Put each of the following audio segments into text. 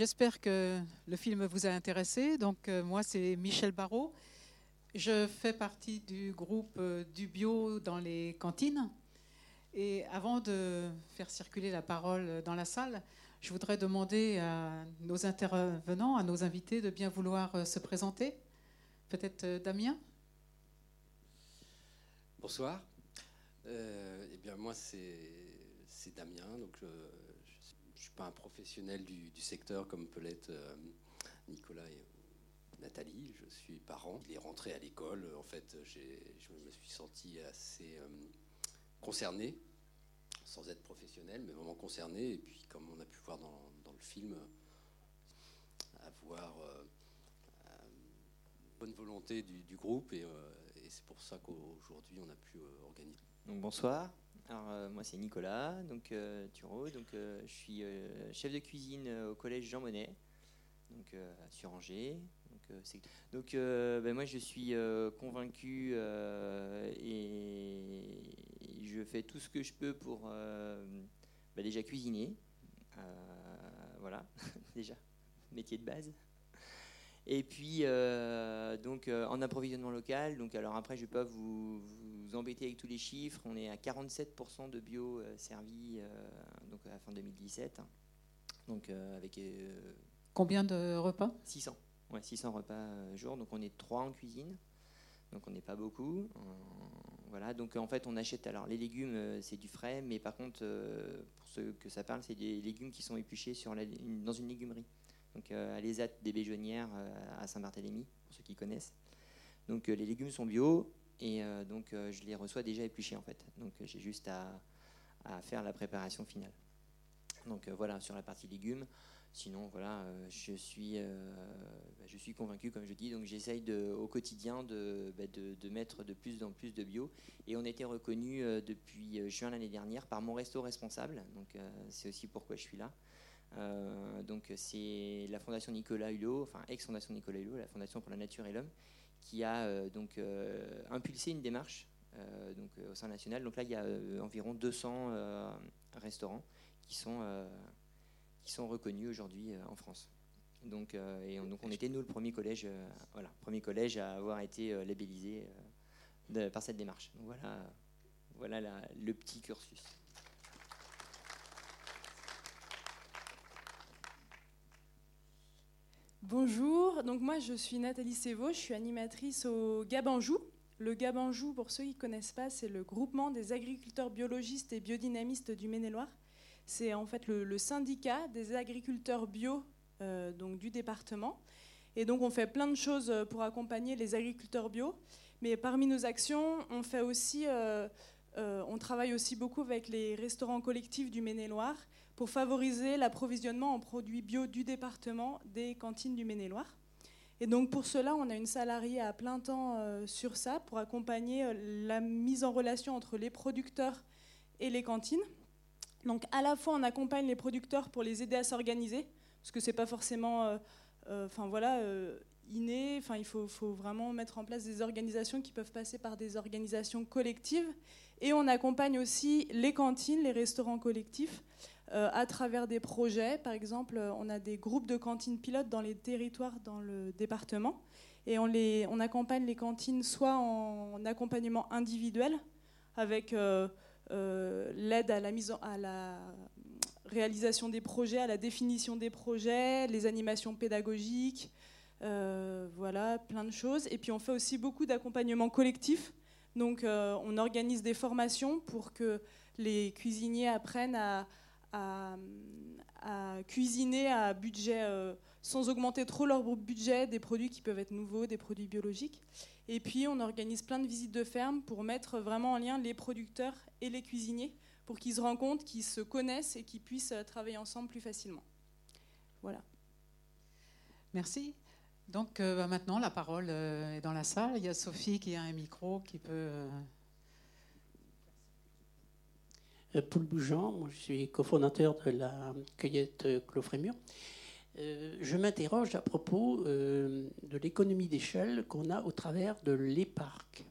J'espère que le film vous a intéressé. Donc, euh, moi, c'est Michel Barrault. Je fais partie du groupe euh, du bio dans les cantines. Et avant de faire circuler la parole dans la salle, je voudrais demander à nos intervenants, à nos invités, de bien vouloir euh, se présenter. Peut-être Damien Bonsoir. Eh bien, moi, c'est Damien. Donc, suis pas un professionnel du, secteur comme peut l'être euh, Nicolas et Nathalie. Je suis parent. Il est rentré à l'école. En fait, je me suis senti assez euh, concerné, sans être professionnel, mais vraiment concerné. Et puis, comme on a pu voir dans, le film, avoir euh, euh, bonne volonté du, groupe et, c'est pour ça qu'aujourd'hui on a pu organiser. Donc bonsoir. Alors euh, moi c'est Nicolas, donc euh. Donc euh, je suis euh, chef de cuisine au collège Jean Monnet, donc sur Angers. Donc, ben, moi je suis convaincu et je fais tout ce que je peux pour ben, déjà cuisiner. Voilà, déjà métier de base. Et puis, euh, donc, euh, en approvisionnement local, donc, alors après, je ne vais pas vous, vous embêter avec tous les chiffres. On est à 47% de bio euh, servi euh, donc à la fin 2017. hein. Donc, avec Combien de repas? 600. Ouais, 600 repas jour. Donc, on est trois en cuisine. Donc, on n'est pas beaucoup. Voilà. Donc, en fait, on achète. Alors, les légumes, c'est du frais. Mais par contre, pour ceux que ça parle, c'est des légumes qui sont épluchés sur la- une- dans une légumerie. Donc, euh, à l'ESAT des Béjonnières euh, à Saint-Barthélemy, pour ceux qui connaissent. Donc, euh, les légumes sont bio. Et donc, je les reçois déjà épluchés, en fait. Donc, j'ai juste à, faire la préparation finale. Donc, voilà, sur la partie légumes. Sinon, voilà, je suis, bah, je suis convaincu, comme je dis, donc j'essaye au quotidien de, bah, de, de mettre de plus en plus de bio. Et on a été reconnu depuis juin l'année dernière par mon resto responsable. Donc, c'est aussi pourquoi je suis là. Euh, donc, c'est la Fondation Nicolas Hulot, enfin ex-Fondation Nicolas Hulot, la Fondation pour la Nature et l'Homme, qui a euh, donc euh, impulsé une démarche euh, donc, euh, au sein national. Donc là, il y a euh, environ 200 euh, restaurants qui sont qui sont reconnus aujourd'hui en France. Donc, et on, donc on était nous le premier collège, voilà, premier collège à avoir été labellisé de- par cette démarche. Donc voilà, voilà la- le petit cursus. Bonjour, donc moi je suis Nathalie Sévaux, je suis animatrice au Gabanjou. Le Gabanjou, pour ceux qui ne connaissent pas, c'est le groupement des agriculteurs biologistes et biodynamistes du Maine-et-Loire. C'est en fait le, syndicat des agriculteurs bio euh, donc du département. Et donc on fait plein de choses euh, pour accompagner les agriculteurs bio. Mais parmi nos actions, on fait aussi, euh, on travaille aussi beaucoup avec les restaurants collectifs du Maine-et-Loire pour favoriser l'approvisionnement en produits bio du département des cantines du Maine-et-Loire. Et donc pour cela, on a une salariée à plein temps euh, sur ça pour accompagner euh, la mise en relation entre les producteurs et les cantines. Donc à la fois, on accompagne les producteurs pour les aider à s'organiser, parce que c'est pas forcément, euh, enfin voilà, inné. Enfin, il faut, vraiment mettre en place des organisations qui peuvent passer par des organisations collectives. Et on accompagne aussi les cantines, les restaurants collectifs à travers des projets. Par exemple, euh, on a des groupes de cantines pilotes dans les territoires dans le département. Et on, les, on accompagne les cantines soit en accompagnement individuel, avec euh, euh, l'aide à la mise à la réalisation des projets, à la définition des projets, les animations pédagogiques, euh, voilà, plein de choses. Et puis on fait aussi beaucoup d'accompagnement collectif. Donc euh, on organise des formations pour que les cuisiniers apprennent à, à, cuisiner à budget euh, sans augmenter trop leur budget des produits qui peuvent être nouveaux, des produits biologiques. Et puis on organise plein de visites de ferme pour mettre vraiment en lien les producteurs et les cuisiniers pour qu'ils se rencontrent, qu'ils se connaissent et qu'ils puissent euh, travailler ensemble plus facilement. Voilà. Merci. Donc euh, bah, maintenant, la parole est dans la salle. Il y a Sophie qui a un micro qui peut... Paul Bougeant, moi je suis cofondateur de la cueillette euh, Clos Frémur. Euh, je m'interroge à propos euh, de l'économie d'échelle qu'on a au travers de les parcs.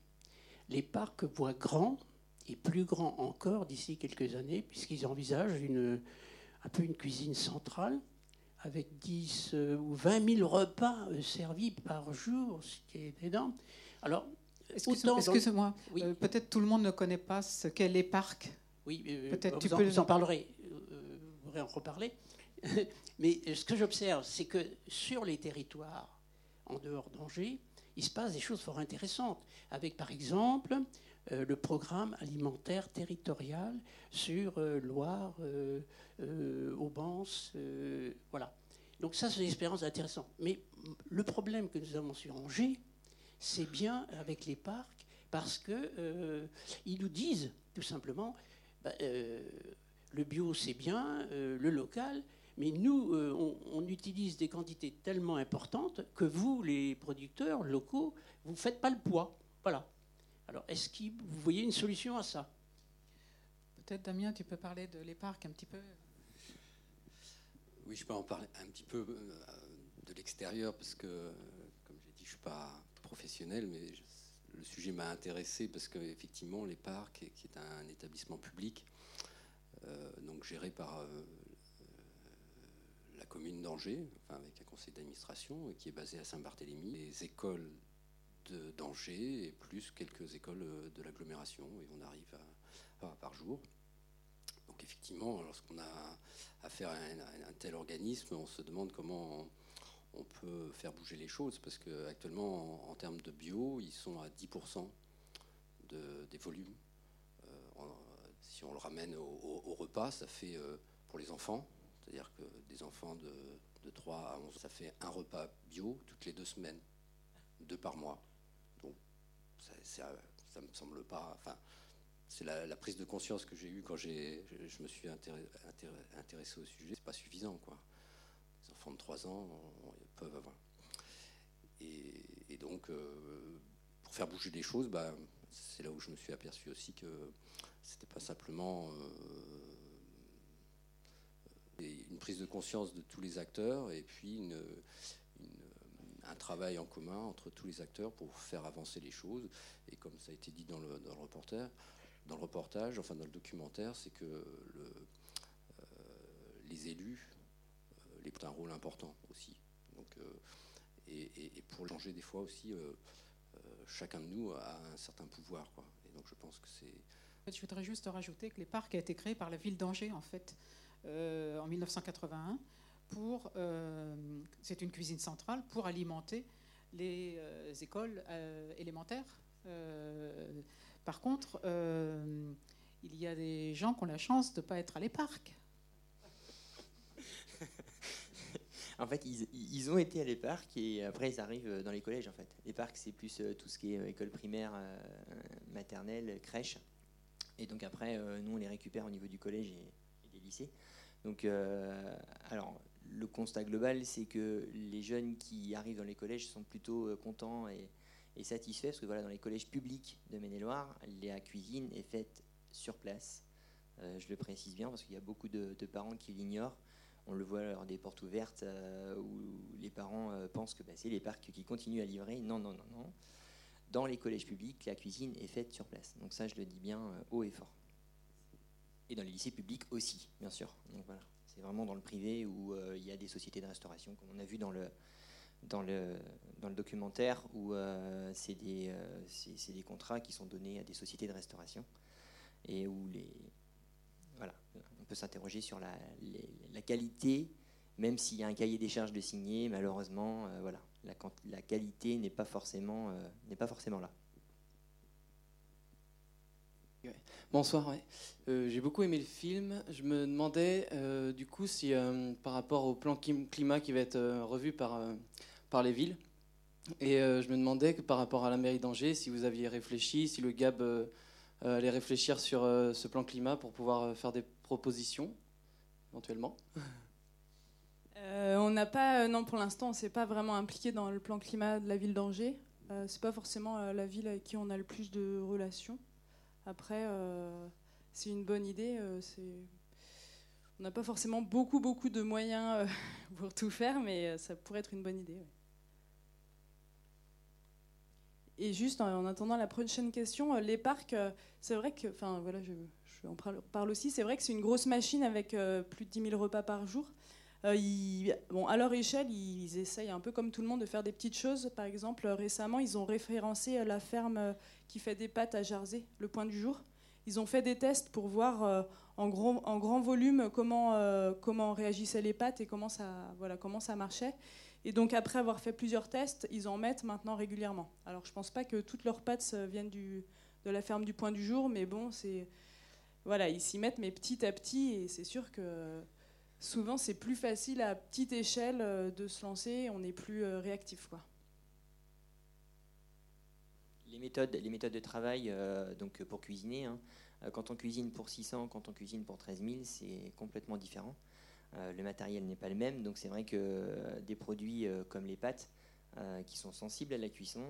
Les parcs voient grand et plus grand encore d'ici quelques années, puisqu'ils envisagent une, un peu une cuisine centrale avec 10 ou 20 000 repas servis par jour, ce qui est énorme. Alors, excusez-moi, peut-être tout le monde ne connaît pas ce qu'est les parcs. Oui, peut-être tu peux vous en parlerez, vous pourrez en reparler. Mais ce que j'observe, c'est que sur les territoires en dehors d'Angers, il se passe des choses fort intéressantes, avec par exemple euh, le programme alimentaire territorial sur euh, Loire, euh, Aubance, voilà. Donc ça, c'est une expérience intéressante. Mais le problème que nous avons sur Angers, c'est bien avec les parcs, parce que ils nous disent tout simplement, bah, le bio c'est bien, le local, mais nous, euh, on, utilise des quantités tellement importantes que vous, les producteurs locaux, vous ne faites pas le poids. Voilà. Alors, est-ce que vous voyez une solution à ça? Peut-être, Damien, tu peux parler de l'épargne un petit peu Oui, je peux en parler un petit peu euh, de l'extérieur, parce que, comme j'ai dit, je ne suis pas professionnel, mais le sujet m'a intéressé, parce qu'effectivement, les parcs, qui est un établissement public, euh, donc géré par commune d'Angers, avec un conseil d'administration qui est basé à Saint-Barthélemy. Les écoles d'Angers et plus quelques écoles de l'agglomération, et on arrive à, par jour. Donc effectivement, lorsqu'on a affaire à un, tel organisme, on se demande comment peut faire bouger les choses, parce qu'actuellement, en, en, termes de bio, ils sont à 10% de, des volumes. Euh, si on le ramène au, repas, ça fait euh, pour les enfants c'est-à-dire que des enfants de, 3 à 11, ça fait un repas bio toutes les deux semaines, deux par mois. Donc ça, ça, me semble pas. Enfin, c'est la, prise de conscience que j'ai eue quand je, me suis intéressé, au sujet. C'est pas suffisant, quoi. Enfants de 3 ans peuvent avoir. Et, donc, euh, pour faire bouger les choses, bah, c'est là où je me suis aperçu aussi que c'était pas simplement. Euh, une prise de conscience de tous les acteurs et puis un travail en commun entre tous les acteurs pour faire avancer les choses. Et comme ça a été dit dans le, reporter, dans le reportage, enfin dans le documentaire, c'est que le, euh, les élus les un rôle important aussi. Donc, euh, et, pour changer des fois aussi, chacun de nous a un certain pouvoir. Et donc je pense que c'est. Je voudrais juste rajouter que les parcs a été créé par la ville d'Angers en fait. Euh, en 1981 pour, euh, c'est une cuisine centrale pour alimenter les euh, écoles élémentaires. par contre, il y a des gens qui ont la chance de ne pas être à les parcs. En fait, ils, ont été à les parcs et après ils arrivent dans les collèges. En fait, les parcs c'est plus tout ce qui est école primaire, maternelle, crèche. Et donc après, nous on les récupère au niveau du collège et des lycées. Donc, euh, alors, le constat global, c'est que les jeunes qui arrivent dans les collèges sont plutôt euh, contents et, satisfaits, parce que voilà, dans les collèges publics de Maine-et-Loire, la cuisine est faite sur place. Euh, je le précise bien, parce qu'il y a beaucoup de, parents qui l'ignorent. On le voit lors des portes ouvertes où les parents pensent que bah, c'est les parcs qui continuent à livrer. Non, non, non, non. Dans les collèges publics, la cuisine est faite sur place. Donc ça, je le dis bien haut et fort et dans les lycées publics aussi, bien sûr. C'est vraiment dans le privé où euh, il y a des sociétés de restauration, comme on a vu dans le, documentaire, où euh, c'est des, euh, des contrats qui sont donnés à des sociétés de restauration et où les, voilà, peut s'interroger sur la, qualité, même s'il y a un cahier des charges de signer, malheureusement, voilà, la, qualité n'est pas forcément, n'est pas forcément là. Bonsoir, euh, j'ai beaucoup aimé le film. Je me demandais euh, du coup si euh, par rapport au plan climat qui va être revu par, par les villes, et je me demandais que par rapport à la mairie d'Angers, si vous aviez réfléchi, si le GAB allait réfléchir sur ce plan climat pour pouvoir faire des propositions, éventuellement. on n'a pas, non pour l'instant, on s'est pas vraiment impliqué dans le plan climat de la ville d'Angers. c'est pas forcément la ville avec qui on a le plus de relations. Après, euh, c'est une bonne idée. Euh, on n'a pas forcément beaucoup, beaucoup de moyens euh, pour tout faire, mais ça pourrait être une bonne idée. Et juste en, attendant la prochaine question, les parcs, c'est vrai que, enfin voilà, je, en parle aussi, c'est vrai que c'est une grosse machine avec plus de 10 000 repas par jour. bon, à leur échelle, ils essayent un peu comme tout le monde de faire des petites choses. Par exemple, récemment, ils ont référencé la ferme qui fait des pâtes à Jersey, le point du jour. Ils ont fait des tests pour voir en, grand volume comment, comment réagissaient les pâtes et comment ça, voilà, comment ça marchait. Et donc après avoir fait plusieurs tests, ils en mettent maintenant régulièrement. Alors je ne pense pas que toutes leurs pâtes viennent de la ferme du Point du Jour, mais bon, c'est voilà, ils s'y mettent, mais petit à petit, et c'est sûr que souvent c'est plus facile à petite échelle euh, de se lancer, on est plus euh, réactif. Les méthodes, de travail, euh, donc pour cuisiner, hein, quand on cuisine pour 600, quand on cuisine pour 13 000, c'est complètement différent. Le matériel n'est pas le même, donc c'est vrai que des produits comme les pâtes, qui sont sensibles à la cuisson,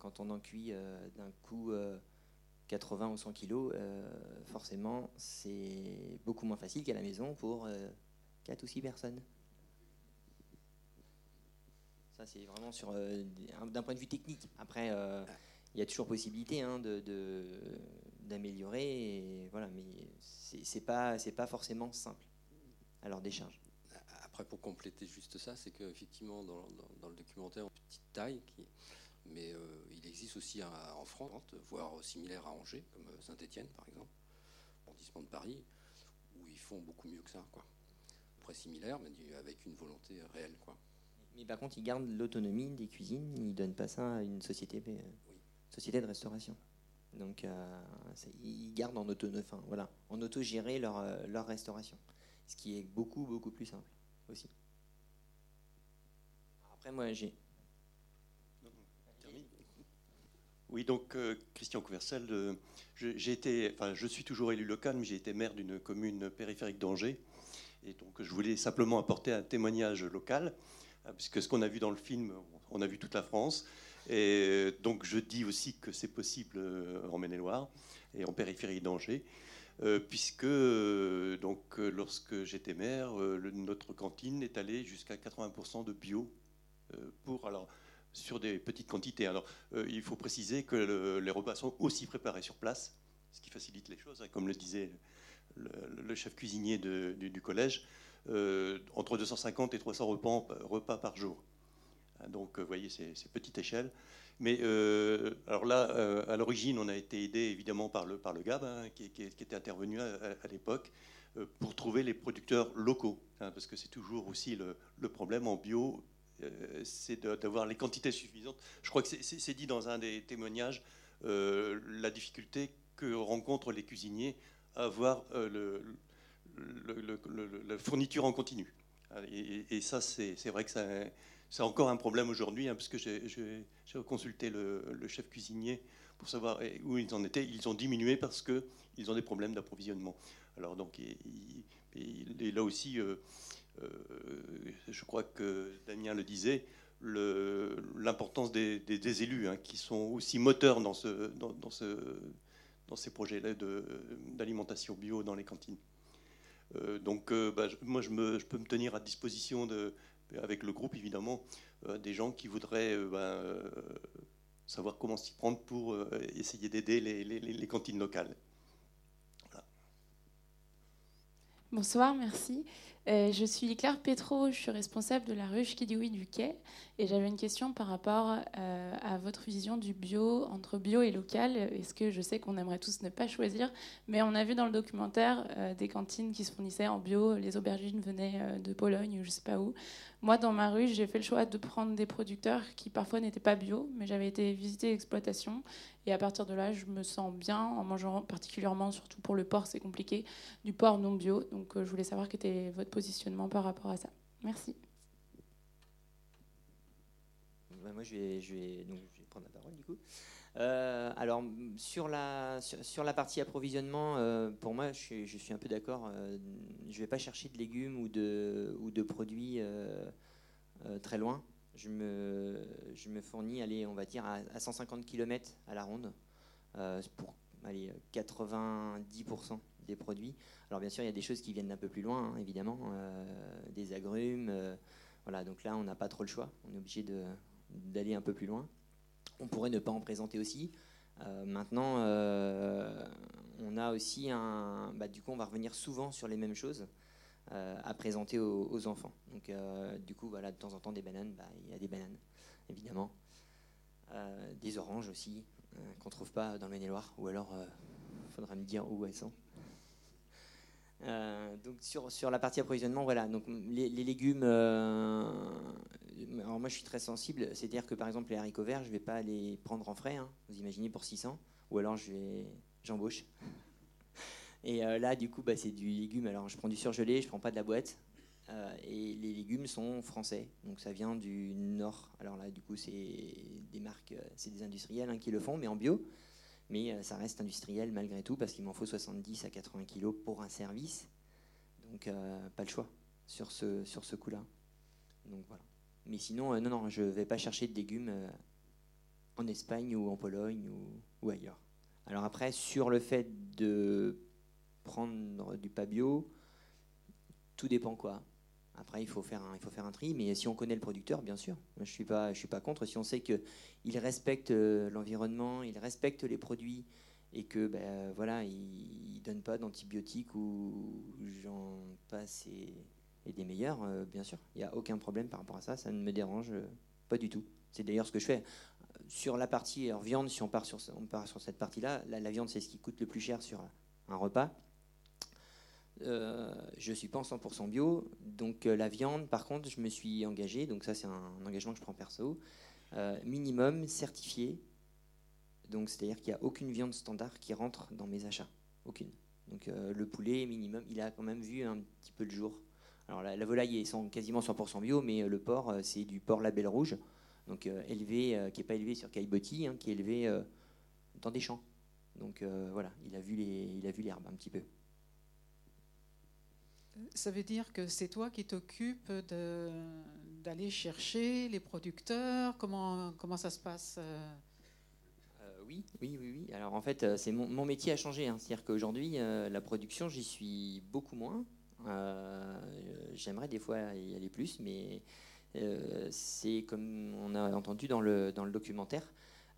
quand on en cuit d'un coup 80 ou 100 kilos, forcément c'est beaucoup moins facile qu'à la maison pour 4 ou 6 personnes. Ça, c'est vraiment sur d'un point de vue technique. Après, il y a toujours possibilité hein, d'améliorer, voilà, mais c'est pas, pas forcément simple leur décharge. Après, pour compléter juste ça, c'est qu'effectivement, dans, dans, le documentaire, petite taille, qui, mais euh, il existe aussi en France, voire similaire à Angers, comme Saint-Etienne par exemple, arrondissement de Paris, où ils font beaucoup mieux que ça. Quoi. Après, similaire, mais avec une volonté réelle. Quoi. Mais par contre, ils gardent l'autonomie des cuisines, ils ne donnent pas ça à une société, euh, société de restauration. Donc, euh, ils gardent en auto, enfin, voilà, en auto-gérer leur, leur restauration ce qui est beaucoup, beaucoup plus simple aussi. Après, moi, j'ai. Oui, donc euh, Christian Couversel, euh, j'ai été, enfin, je suis toujours élu local, mais j'ai été maire d'une commune périphérique d'Angers, et donc je voulais simplement apporter un témoignage local, hein, puisque ce qu'on a vu dans le film, on a vu toute la France, et donc je dis aussi que c'est possible euh, en Maine-et-Loire et en périphérie d'Angers. Euh, puisque euh, donc, euh, lorsque j'étais maire, notre cantine est allée jusqu'à 80% de bio pour, alors, sur des petites quantités. Alors, il faut préciser que les repas sont aussi préparés sur place, ce qui facilite les choses, hein, comme le disait le, chef cuisinier du, collège, entre 250 et 300 repas, par jour. Hein, donc, vous voyez, c'est petite échelle. Mais euh, alors là, euh, à l'origine, on a été aidé évidemment par le, GAB, hein, qui, était intervenu à, l'époque, euh, pour trouver les producteurs locaux. Parce que c'est toujours aussi le, problème en bio, c'est d'avoir les quantités suffisantes. Je crois que c'est dit dans un des témoignages, la difficulté que rencontrent les cuisiniers à avoir le, la fourniture en continu. Et, et ça, c'est vrai que c'est encore un problème aujourd'hui, hein, parce que j'ai consulté le, chef cuisinier pour savoir où ils en étaient. Ils ont diminué parce qu'ils ont des problèmes d'approvisionnement. Alors donc, il, est là aussi, euh, euh, je crois que Damien le disait, l'importance des, élus, hein, qui sont aussi moteurs dans, ce, dans, ce, dans ces projets-là d'alimentation bio dans les cantines. Euh, donc, bah, moi, je, me, peux me tenir à disposition avec le groupe évidemment, euh, des gens qui voudraient euh, euh, savoir comment s'y prendre pour essayer d'aider les, cantines locales. Bonsoir, merci. Je suis Claire Petro, je suis responsable de la ruche qui dit oui du quai. Et j'avais une question par rapport à votre vision du bio, entre bio et local. Est-ce que je sais qu'on aimerait tous ne pas choisir, mais on a vu dans le documentaire des cantines qui se fournissaient en bio, les aubergines venaient de Pologne ou je sais pas où. Moi, dans ma rue, j'ai fait le choix de prendre des producteurs qui parfois n'étaient pas bio, mais j'avais été visiter l'exploitation. Et à partir de là, je me sens bien en mangeant particulièrement, surtout pour le porc, c'est compliqué, du porc non bio. Donc euh, je voulais savoir quel était votre positionnement par rapport à ça. Merci. Bah, moi, je vais, prendre la parole du coup. Euh, alors sur la, sur, la partie approvisionnement, euh, pour moi, je suis, un peu d'accord. Euh, je ne vais pas chercher de légumes ou de, ou de produits très loin. Je me, je me fournis, allez, on va dire, à, 150 km à la ronde pour allez, 90% des produits. Alors bien sûr, il y a des choses qui viennent d'un peu plus loin, hein, évidemment, des agrumes. voilà, donc là, on n'a pas trop le choix. On est obligé d'aller un peu plus loin. On pourrait ne pas en présenter aussi. Euh, maintenant, euh, on a aussi un. Bah, du coup, on va revenir souvent sur les mêmes choses. à présenter aux, enfants. Donc, du coup, voilà, de temps en temps, des bananes, bah, il y a des bananes, évidemment. des oranges aussi, qu'on ne trouve pas dans le Maine-et-Loire, ou alors, il faudra me dire où elles sont. Euh, donc sur, la partie approvisionnement, voilà. Les, légumes, euh, alors moi je suis très sensible, c'est-à-dire que par exemple les haricots verts, je vais pas les prendre en frais, hein, vous imaginez pour 600, ou alors je vais, j'embauche. Et euh, là du coup bah, c'est du légume, alors je prends du surgelé, je prends pas de la boîte. et les légumes sont français, donc ça vient du nord. Alors là, du coup, c'est des marques, c'est des industriels hein, qui le font, mais en bio mais euh, ça reste industriel malgré tout parce qu'il m'en faut 70 à 80 kilos pour un service. Donc euh, pas le choix sur ce, sur ce coup-là. Donc voilà. Mais sinon, euh, non, non, je ne vais pas chercher de légumes en Espagne ou en Pologne ou, ailleurs. Alors après, sur le fait de prendre du pas bio, tout dépend quoi. Après, il faut, faire un, il faut faire un tri, mais si on connaît le producteur, bien sûr, je suis, pas, je suis pas contre. Si on sait qu'il respecte euh, l'environnement, il respecte les produits et que ben, voilà, il ne donne pas d'antibiotiques ou j'en passe et, des meilleurs, euh, bien sûr, il n'y a aucun problème par rapport à ça, ça ne me dérange euh, pas du tout. C'est d'ailleurs ce que je fais. Sur la partie viande, si on part sur, cette partie-là, la viande, c'est ce qui coûte le plus cher sur un repas. Euh, je suis pas en 100% bio. Donc euh, la viande, par contre, je me suis engagé, donc ça c'est un, engagement que je prends perso, euh, minimum certifié. Donc c'est-à-dire qu'il n'y a aucune viande standard qui rentre dans mes achats. Aucune. Donc le poulet minimum, il a quand même vu un petit peu de jour. Alors la, volaille est quasiment 100% bio, mais le porc, c'est du porc label rouge, donc élevé, qui n'est pas élevé sur caillebotis, hein, qui est élevé dans des champs. Donc voilà, il a vu l'herbe un petit peu. Ça veut dire que c'est toi qui t'occupes d'aller chercher les producteurs? Comment, comment ça se passe euh? Euh, oui, oui, oui, oui. Alors en fait, euh, c'est mon, métier a changé. Hein. C'est-à-dire qu'aujourd'hui, la production, j'y suis beaucoup moins. J'aimerais des fois y aller plus, mais c'est comme on a entendu dans le, dans le documentaire,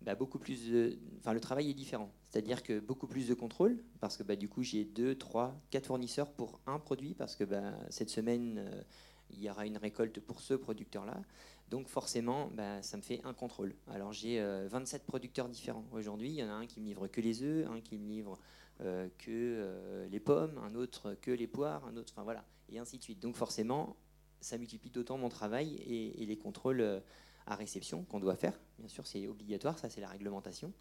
bah, beaucoup plus enfin, le travail est différent. C'est-à-dire que beaucoup plus de contrôle, parce que bah, du coup j'ai deux, trois, quatre fournisseurs pour un produit, parce que bah, cette semaine euh, il y aura une récolte pour ce producteur-là. Donc forcément, bah, ça me fait un contrôle. Alors j'ai 27 euh, producteurs différents aujourd'hui. Il y en a un qui me livre que les œufs, un qui me livre euh, que les pommes, un autre que les poires, un autre, enfin voilà, et ainsi de suite. Donc forcément, ça multiplie d'autant mon travail et, les contrôles à réception qu'on doit faire. Bien sûr, c'est obligatoire, ça c'est la réglementation.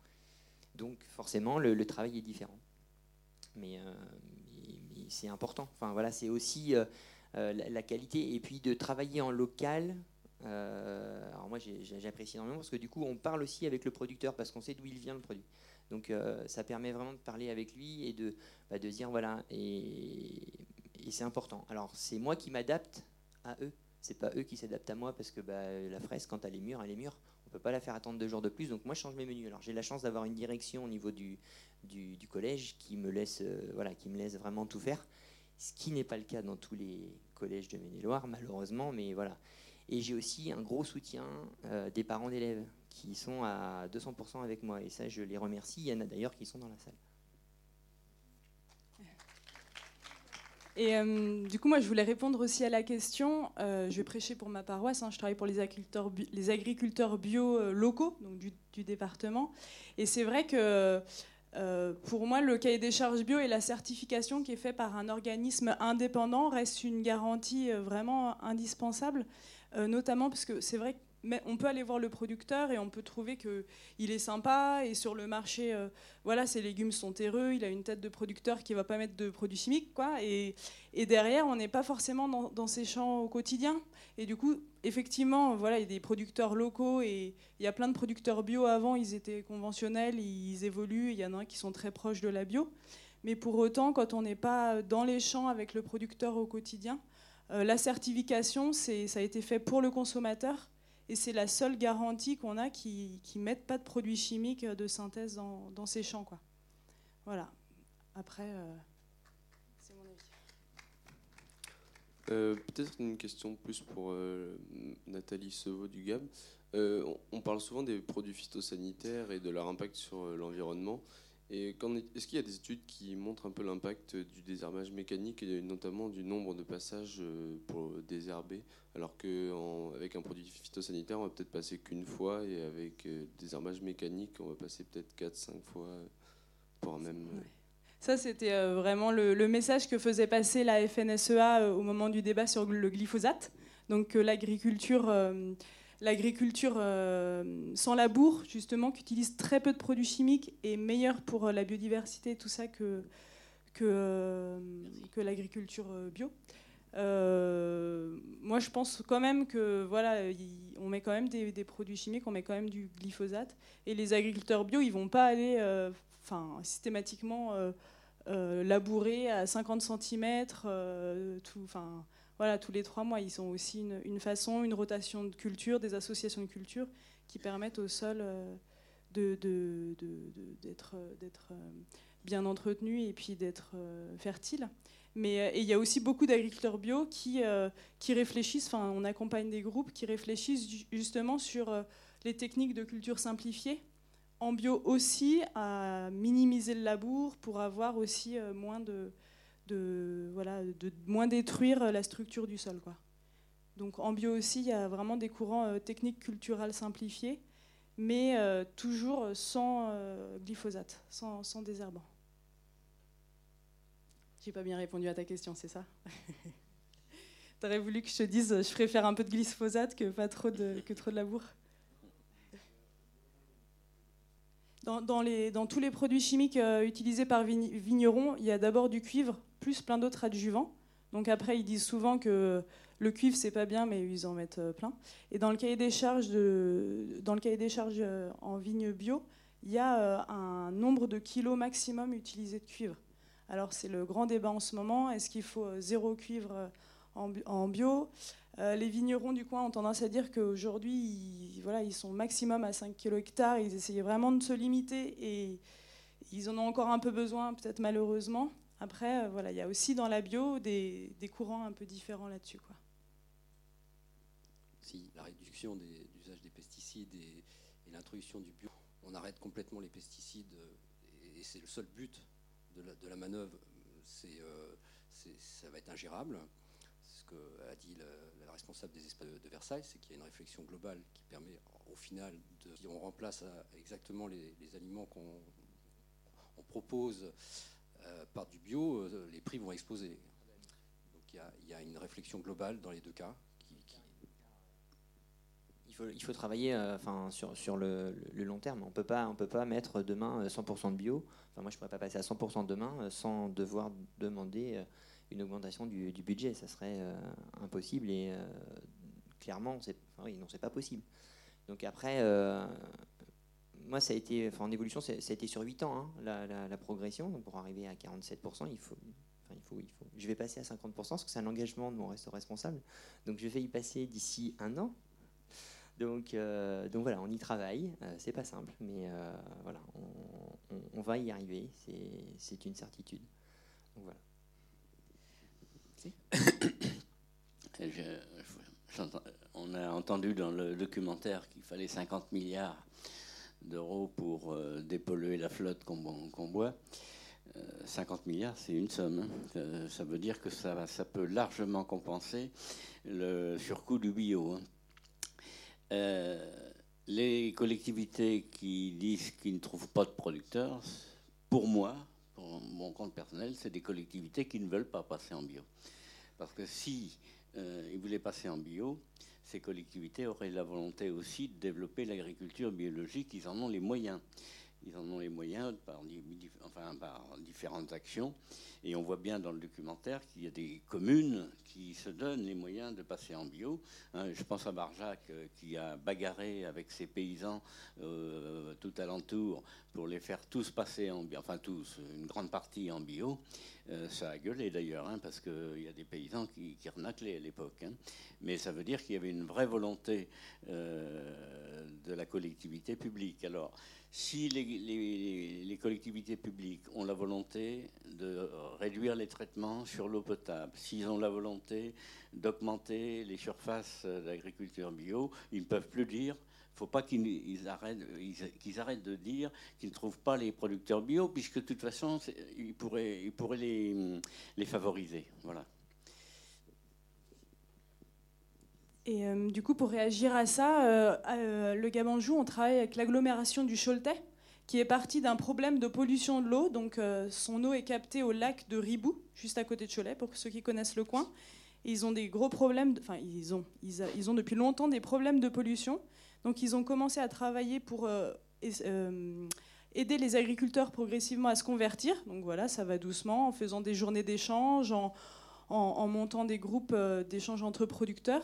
Donc forcément, le, travail est différent. Mais, euh, c'est important. Enfin voilà, c'est aussi euh, euh, la, qualité et puis de travailler en local. alors moi, j'apprécie énormément parce que du coup, on parle aussi avec le producteur parce qu'on sait d'où il vient le produit. Donc ça permet vraiment de parler avec lui et de, bah, de dire voilà et, et c'est important. Alors c'est moi qui m'adapte à eux c'est pas eux qui s'adaptent à moi parce que bah, la fraise, quand elle est mûre, elle est mûre. On peut pas la faire attendre deux jours de plus. Donc moi, je change mes menus. Alors j'ai la chance d'avoir une direction au niveau du, du, collège qui me laisse, euh, voilà, qui me laisse vraiment tout faire. Ce qui n'est pas le cas dans tous les collèges de Maine-et-Loire, malheureusement. Mais voilà. Et j'ai aussi un gros soutien euh, des parents d'élèves qui sont à 200% avec moi. Et ça, je les remercie. Il y en a d'ailleurs qui sont dans la salle. Et euh, du coup, moi, je voulais répondre aussi à la question. Euh, je vais prêcher pour ma paroisse. Hein, je travaille pour les agriculteurs, bio euh, locaux, donc du, département. Et c'est vrai que pour moi, le cahier des charges bio et la certification qui est faite par un organisme indépendant reste une garantie vraiment indispensable, notamment parce que c'est vrai que mais on peut aller voir le producteur et on peut trouver qu'il est sympa et sur le marché, euh, voilà, ses légumes sont terreux, il a une tête de producteur qui ne va pas mettre de produits chimiques, quoi. Et, derrière, on n'est pas forcément dans, ces champs au quotidien. Et du coup, effectivement, voilà, il y a des producteurs locaux et il y a plein de producteurs bio avant, ils étaient conventionnels, ils évoluent, il y en a qui sont très proches de la bio. Mais pour autant, quand on n'est pas dans les champs avec le producteur au quotidien, euh, la certification, ça a été fait pour le consommateur et c'est la seule garantie qu'on a qui ne mettent pas de produits chimiques de synthèse dans, ces champs. Quoi. Voilà. Après, euh, c'est mon avis. Euh, peut-être une question plus pour euh, Nathalie Sevaux du GAB. on parle souvent des produits phytosanitaires et de leur impact sur l'environnement. Est-ce qu'il y a des études qui montrent un peu l'impact du désherbage mécanique notamment du nombre de passages euh, pour désherber alors qu'avec un produit phytosanitaire on va peut-être passer qu'une fois et avec euh, désherbage mécanique on va passer peut-être 4-5 fois pour un même... euh, Ça, c'était vraiment le, le message que faisait passer la FNSEA au moment du débat sur le glyphosate. Donc l'agriculture, l'agriculture euh, sans labour, justement, qui utilise très peu de produits chimiques, est meilleure pour euh, la biodiversité tout ça que, que, euh, l'agriculture bio. Moi, je pense quand même que voilà, il- on met quand même des, produits chimiques, on met quand même du glyphosate, et les agriculteurs bio, ils vont pas aller, systématiquement labourer à 50 cm, tout, enfin, voilà, tous les trois mois. Ils ont aussi une, façon, une rotation de culture, des associations de culture qui permettent au sol euh, d'être, d'être euh, bien entretenu et puis d'être euh, fertile. Mais euh, il y a aussi beaucoup d'agriculteurs bio qui, euh, réfléchissent, enfin on accompagne des groupes qui réfléchissent ju- justement sur euh, les techniques de culture simplifiée, en bio aussi, à minimiser le labour pour avoir aussi euh, moins de, de, voilà, de moins détruire la structure du sol. Quoi. Donc en bio aussi, il y a vraiment des courants euh, techniques culturales simplifiées, mais euh, toujours sans euh, glyphosate, sans, sans désherbant. J'ai pas bien répondu à ta question, c'est ça? T'aurais voulu que je te dise, je préfère un peu de glyphosate que pas trop de, que trop de labour? Dans, dans les, dans tous les produits chimiques utilisés par vign- vignerons, il y a d'abord du cuivre, plus plein d'autres adjuvants. Donc après, ils disent souvent que le cuivre, c'est pas bien, mais ils en mettent euh, plein. Et dans le cahier des charges, euh, en vigne bio, il y a euh, un nombre de kilos maximum utilisé de cuivre. Alors c'est le grand débat en ce moment. Est-ce qu'il faut zéro cuivre en, bi- en bio? Les vignerons du coin ont tendance à dire qu'aujourd'hui, ils, sont maximum à 5 kg hectare. Ils essayent vraiment de se limiter et ils en ont encore un peu besoin, peut-être malheureusement. Après, euh, voilà, il y a aussi dans la bio des, courants un peu différents là-dessus. Si la réduction des- d'usage des pesticides et, l'introduction du bio, on arrête complètement les pesticides euh, et, c'est le seul but de la, manœuvre. C'est, euh, c'est- ça va être ingérable. Ce qu'a dit la, responsable des espaces de, Versailles, c'est qu'il y a une réflexion globale qui permet au final, de, on remplace exactement les, aliments qu'on on propose par du bio, euh, les prix vont exploser. Donc il y a- une réflexion globale dans les deux cas Il faut, il faut travailler euh, sur, le, long terme. On ne peut pas mettre demain euh, 100% de bio. Enfin, moi, je ne pourrais pas passer à 100% demain euh, sans devoir demander euh, une augmentation du, budget. Ça serait euh, impossible et euh, clairement, c'est enfin, c'est pas possible. Donc après, euh, moi, ça a été, en évolution, ça a été sur 8 ans, hein, la, progression. Donc pour arriver à 47%, il faut. Je vais passer à 50% parce que c'est un engagement de mon reste responsable. Donc je vais y passer d'ici un an. Donc, euh, voilà, on y travaille. Euh, c'est pas simple, mais euh, voilà, on, va y arriver. C'est- une certitude. Donc voilà. On a entendu dans le documentaire qu'il fallait 50 milliards d'euros pour euh, dépolluer la flotte qu'on bo- qu'on boit. Euh, 50 milliards, c'est une somme. hein. Euh, ça veut dire que ça, ça peut largement compenser le surcoût du bio. hein. Euh, les collectivités qui disent qu'ils ne trouvent pas de producteurs, pour moi, pour mon compte personnel, c'est des collectivités qui ne veulent pas passer en bio. Parce que si euh, ils voulaient passer en bio, ces collectivités auraient la volonté aussi de développer l'agriculture biologique. Ils en ont les moyens. Ils en ont les moyens par, enfin, par différentes actions. Et on voit bien dans le documentaire qu'il y a des communes qui se donnent les moyens de passer en bio. Hein, je pense à Barjac euh, qui a bagarré avec ses paysans euh, tout alentour pour les faire tous passer en bio, enfin tous, une grande partie en bio. Euh, ça a gueulé d'ailleurs, hein, parce qu'il y a des paysans qui, qui renaclaient à l'époque. hein. Mais ça veut dire qu'il y avait une vraie volonté euh, de la collectivité publique. Alors, Si les, collectivités publiques ont la volonté de réduire les traitements sur l'eau potable, s'ils ont la volonté d'augmenter les surfaces d'agriculture bio, ils ne peuvent plus dire. Il ne faut pas qu'ils ils arrêtent, de dire qu'ils ne trouvent pas les producteurs bio, puisque de toute façon, c'est- ils pourraient, ils pourraient les, les favoriser. Voilà. Et euh, du coup, pour réagir à ça, euh, euh, le Gabanjou, on travaille avec l'agglomération du Choletais, qui est partie d'un problème de pollution de l'eau. Donc, son eau est captée au lac de Ribou, juste à côté de Cholet, pour ceux qui connaissent le coin. Et ils ont des gros problèmes, enfin, ils ont, ils, a- ils ont depuis longtemps des problèmes de pollution. Donc, ils ont commencé à travailler pour aider les agriculteurs progressivement à se convertir. Donc, voilà, ça va doucement, en faisant des journées d'échange, en, en- montant des groupes euh, d'échange entre producteurs.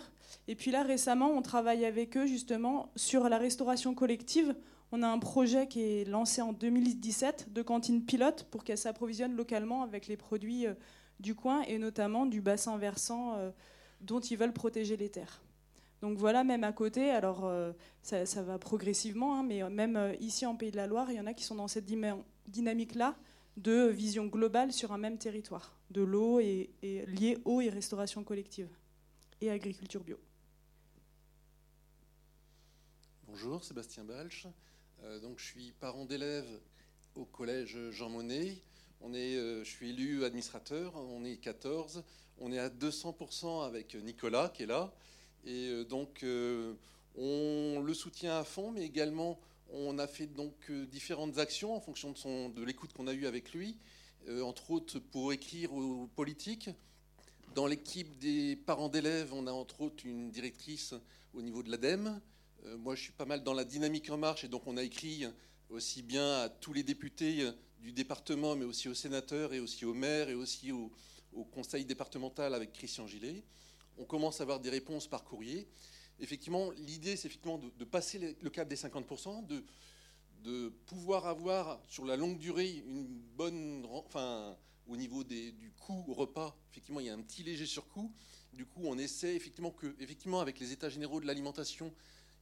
Et puis là, récemment, on travaille avec eux justement sur la restauration collective. On a un projet qui est lancé en 2017 de cantine pilote pour qu'elle s'approvisionne localement avec les produits euh, du coin et notamment du bassin versant euh, dont ils veulent protéger les terres. Donc voilà, même à côté, alors ça, va progressivement, hein, mais même ici en Pays de la Loire, il y en a qui sont dans cette dynamique-là de vision globale sur un même territoire, de l'eau et, et lié eau et restauration collective et agriculture bio. Bonjour, Sébastien Balch. Euh, donc, je suis parent d'élèves au collège Jean Monnet. On est, euh, je suis élu administrateur, on est 14. On est à 200% avec Nicolas qui est là. Et euh, donc, on le soutient à fond, mais également, on a fait donc euh, différentes actions en fonction de, l'écoute qu'on a eue avec lui, euh, entre autres pour écrire aux politiques. Dans l'équipe des parents d'élèves, on a entre autres une directrice au niveau de l'ADEME. Euh, moi, je suis pas mal dans la dynamique en marche et donc on a écrit aussi bien à tous les députés du département, mais aussi aux sénateurs et aussi aux maires et aussi au, au conseil départemental avec Christian Gillet. On commence à avoir des réponses par courrier. Effectivement, l'idée, c'est effectivement de, passer le- cap des 50%, de, pouvoir avoir sur la longue durée une bonne, enfin, au niveau des- du coût au repas, effectivement, il y a un petit léger surcoût. Du coup, on essaie effectivement que, effectivement, avec les états généraux de l'alimentation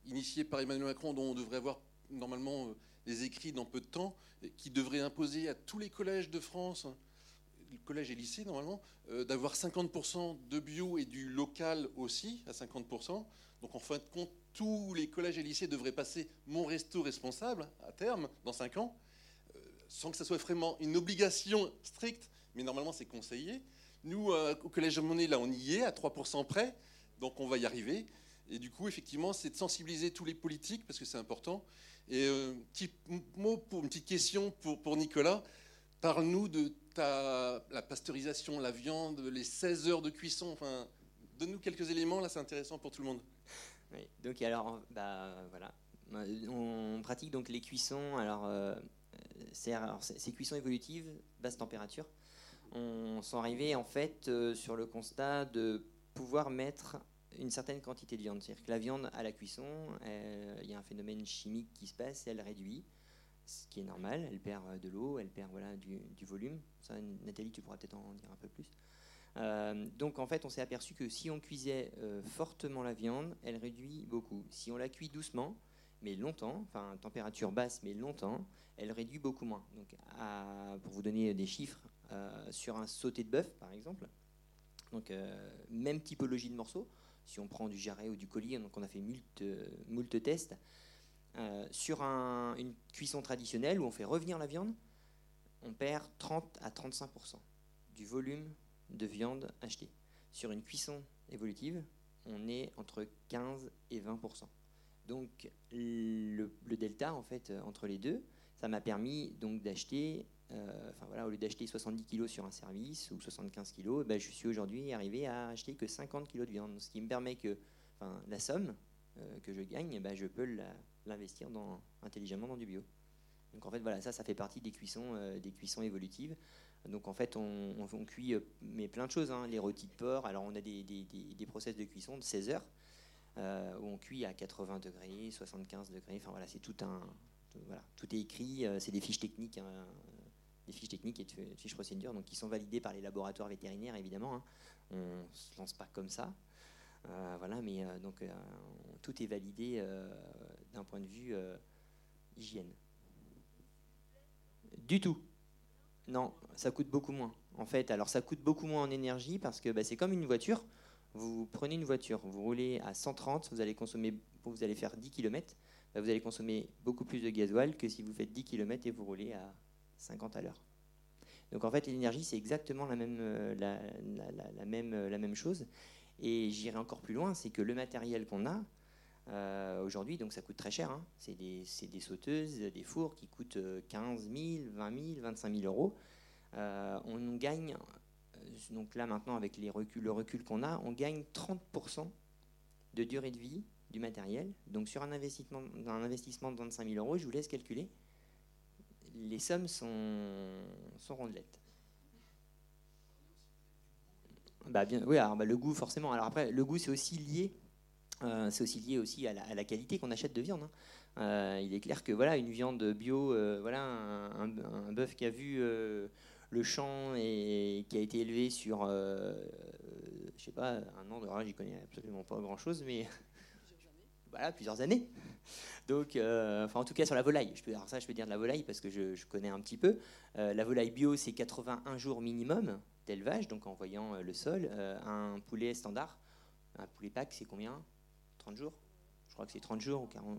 initiés par Emmanuel Macron, dont on devrait avoir normalement euh, les écrits dans peu de temps, qui devrait imposer à tous les collèges de France, le collège et lycée normalement, euh, d'avoir 50% de bio et du local aussi à 50%. Donc en fin de compte, tous les collèges et lycées devraient passer mon resto responsable à terme, dans 5 ans, euh, sans que ça soit vraiment une obligation stricte, mais normalement c'est conseillé. Nous, euh, au collège de là, on y est à 3% près, donc on va y arriver. Et du coup, effectivement, c'est de sensibiliser tous les politiques, parce que c'est important. Et euh, petit mot pour une petite question pour, pour Nicolas. Parle-nous de ta, la pasteurisation, la viande, les 16 heures de cuisson. Enfin, donne-nous quelques éléments, là, c'est intéressant pour tout le monde. Donc alors, bah, voilà. On pratique donc les cuissons. Alors, euh, ces cuissons évolutives, basse température. On s'en arrivait en fait euh, sur le constat de pouvoir mettre une certaine quantité de viande. C'est-à-dire que la viande à la cuisson, il y a un phénomène chimique qui se passe, elle réduit, ce qui est normal. Elle perd euh, de l'eau, elle perd voilà, du, volume. Nathalie, tu pourras peut-être en dire un peu plus. Euh, donc en fait, on s'est aperçu que si on cuisait euh, fortement la viande, elle réduit beaucoup. Si on la cuit doucement, mais longtemps, enfin température basse mais longtemps, elle réduit beaucoup moins. Donc pour vous donner des chiffres, sur un sauté de bœuf par exemple, donc même typologie de morceaux, si on prend du jarret ou du collier, donc on a fait moult, moult tests, euh, sur un- une cuisson traditionnelle où on fait revenir la viande, on perd 30 à 35% du volume de viande achetée. Sur une cuisson évolutive, on est entre 15 et 20%. Donc le, delta euh, entre les deux, ça m'a permis donc d'acheter, euh, enfin voilà, au lieu d'acheter 70 kg sur un service ou 75 kg, ben, je suis aujourd'hui arrivé à acheter que 50 kg de viande, ce qui me permet que enfin, la somme que je gagne, ben, je peux la- l'investir intelligemment dans du bio. Donc en fait voilà, ça, ça fait partie des cuissons, euh, des cuissons évolutives. Donc en fait, on, on- cuit euh, mais plein de choses, hein, les rôtis de porc. Alors on a des, des, process de cuisson de 16 heures euh, où on cuit à 80 degrés, 75 degrés. Enfin voilà, c'est tout un, voilà, tout est écrit. c'est des fiches techniques, hein, des fiches techniques et de fiches procédures, donc qui sont validées par les laboratoires vétérinaires évidemment. hein. On se lance pas comme ça. Euh, voilà, mais euh, donc euh, tout est validé d'un point de vue hygiène. Du tout. Non, ça coûte beaucoup moins. En fait, alors ça coûte beaucoup moins en énergie parce que bah, c'est comme une voiture. Vous prenez une voiture, vous roulez à 130, vous allez consommer, vous allez faire 10 km, bah, vous allez consommer beaucoup plus de gasoil que si vous faites 10 km et vous roulez à 50 à l'heure. Donc en fait, l'énergie, c'est exactement la même, la, la- la- la même, la même chose. Et j'irai encore plus loin, c'est que le matériel qu'on a euh, aujourd'hui, donc ça coûte très cher. hein. C'est des, des sauteuses, des fours qui coûtent euh, 15 000, 20 000, 25 000 euros. Euh, on gagne, euh, donc là maintenant avec les reculs, le recul qu'on a, on gagne 30% de durée de vie du matériel. Donc sur un investissement, un investissement de 25 000 euros, je vous laisse calculer. Les sommes sont, sont rondelettes. Bah bien, oui, alors bah, le goût forcément. Alors après, le goût c'est aussi lié, euh, c'est aussi lié aussi à la, qualité qu'on achète de viande. hein. Euh, il est clair que voilà, une viande bio, euh, voilà, un, bœuf qui a vu le champ et qui a été élevé sur, je sais pas, un an de rage, j'y connais absolument pas grand chose, mais voilà, plusieurs années. Donc, enfin, en tout cas sur la volaille. Je peux, alors ça, je peux dire de la volaille parce que je, connais un petit peu. La volaille bio, c'est 81 jours minimum d'élevage, donc en voyant euh, le sol. Euh, un poulet standard, un poulet pack, c'est combien? 30 jours? Je crois que c'est 30 jours ou 40.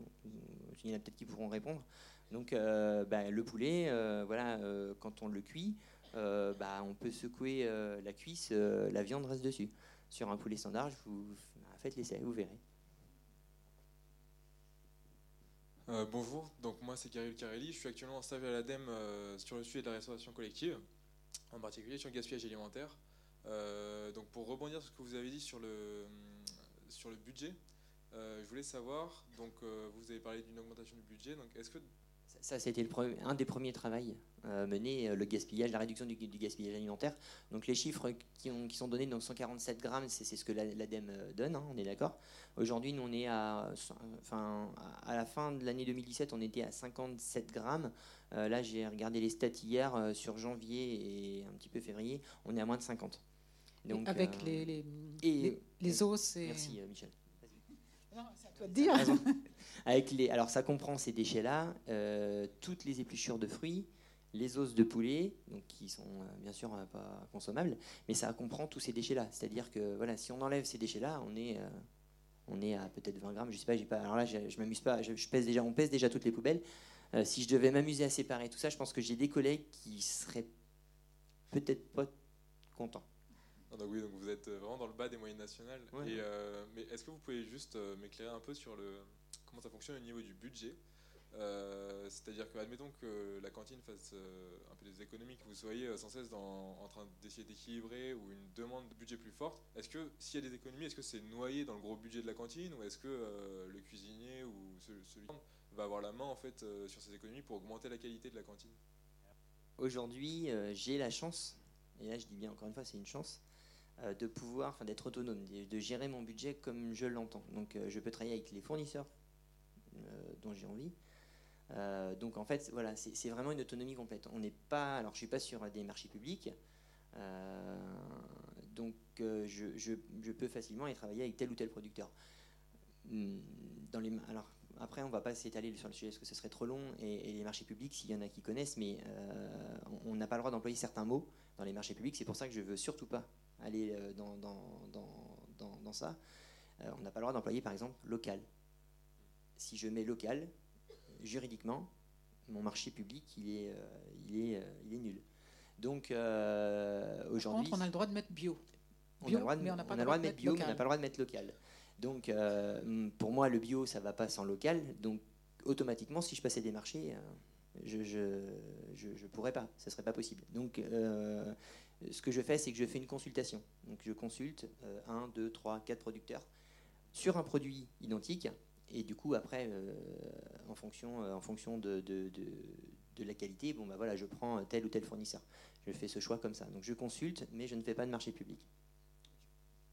Il y en a peut-être qui pourront répondre. Donc, euh, bah, le poulet, euh, voilà, euh, quand on le cuit, euh, bah, on peut secouer euh, la cuisse, euh, la viande reste dessus. Sur un poulet standard, vous faites l'essai, vous verrez. Euh, bonjour, donc moi c'est Gary Carelli, je suis actuellement en stage à l'ADEME euh, sur le sujet de la restauration collective, en particulier sur le gaspillage alimentaire. Euh, donc pour rebondir sur ce que vous avez dit sur le, sur le budget, euh, je voulais savoir, donc euh, vous avez parlé d'une augmentation du budget, donc est-ce que Ça, c'était le un des premiers travaux euh, menés, euh, le gaspillage, la réduction du, du gaspillage alimentaire. Donc les chiffres qui, ont- qui sont donnés, donc 147 grammes, c'est c'est ce que la- l'ADEME euh, donne, hein, on est d'accord. Aujourd'hui, nous, on est à, enfin, à la fin de l'année 2017, on était à 57 grammes. Euh, là, j'ai regardé les stats hier euh, sur janvier et un petit peu février, on est à moins de 50. Donc, Avec les, les, et- les, os et... Merci, Michel. Non, c'est à toi de dire. T'as raison. Avec les, alors ça comprend ces déchets-là, euh, toutes les épluchures de fruits, les os de poulet, donc qui sont euh, bien sûr euh, pas consommables, mais ça comprend tous ces déchets-là. C'est-à-dire que voilà, si on enlève ces déchets-là, on est, euh, on est à peut-être 20 grammes. Je sais pas, j'ai pas. Alors là, je, je m'amuse pas. Je, je pèse déjà, on pèse déjà toutes les poubelles. Euh, si je devais m'amuser à séparer tout ça, je pense que j'ai des collègues qui seraient peut-être pas contents. Ah, donc oui, donc vous êtes vraiment dans le bas des moyennes nationales. Ouais. Et, euh, mais est-ce que vous pouvez juste euh, m'éclairer un peu sur le, comment ça fonctionne au niveau du budget? Euh, C'est-à-dire que, admettons que la cantine fasse euh, un peu des économies, que vous soyez euh, sans cesse dans- en train d'essayer d'équilibrer ou une demande de budget plus forte. Est-ce que s'il y a des économies, est-ce que c'est noyé dans le gros budget de la cantine ou est-ce que euh, le cuisinier ou ce- celui va avoir la main en fait euh, sur ces économies pour augmenter la qualité de la cantine? Aujourd'hui, euh, j'ai la chance, et là je dis bien encore une fois, c'est une chance, euh, de pouvoir, enfin d'être autonome, de, gérer mon budget comme je l'entends. Donc euh, je peux travailler avec les fournisseurs euh, dont j'ai envie. Euh, donc en fait, voilà, c'est vraiment une autonomie complète. On n'est pas, alors je suis pas sur des marchés publics, euh, donc euh, je, peux facilement aller travailler avec tel ou tel producteur. Alors après, on va pas s'étaler sur le sujet parce que ce serait trop long et, les marchés publics, s'il y en a qui connaissent, mais euh, on n'a pas le droit d'employer certains mots dans les marchés publics. C'est pour ça que je veux surtout pas aller euh, dans, dans, dans, dans- ça. Euh, on n'a pas le droit d'employer par exemple local. Si je mets local, juridiquement, mon marché public, il est, euh, il est, euh, il est nul. Donc Par aujourd'hui, contre, on a le droit de mettre bio. on a le droit de, mais on n'a pas le droit de mettre bio, mais on n'a local. pas le droit de mettre local. Donc, euh, pour moi, le bio, ça va pas sans local. Donc, automatiquement, si je passais des marchés, je je, je, je pourrais pas. Ce serait pas possible. Donc, euh, ce que je fais, c'est que je fais une consultation. Donc, je consulte euh, un, deux, trois, quatre producteurs sur un produit identique. Et du coup, après, euh, en fonction, euh, en fonction de, de, la qualité, bon, bah voilà, je prends tel ou tel fournisseur. Je fais ce choix comme ça. Donc, je consulte, mais je ne fais pas de marché public.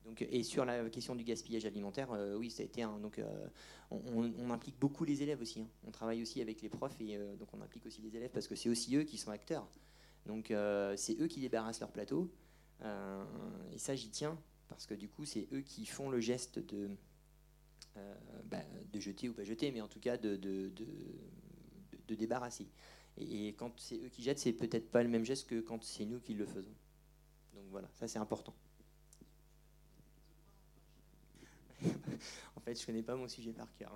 Donc, et sur la question du gaspillage alimentaire, euh, oui, ça a été un. Donc, on, implique beaucoup les élèves aussi. hein. On travaille aussi avec les profs et donc on implique aussi les élèves parce que c'est aussi eux qui sont acteurs. Donc, euh, c'est eux qui débarrassent leur plateau. Euh, et ça, j'y tiens parce que du coup, c'est eux qui font le geste de, euh, bah, de jeter ou pas jeter, mais en tout cas de, de, de- débarrasser. Et Et quand c'est eux qui jettent, c'est peut-être pas le même geste que quand c'est nous qui le faisons. Donc voilà, ça c'est important. en fait, je connais pas mon sujet par cœur.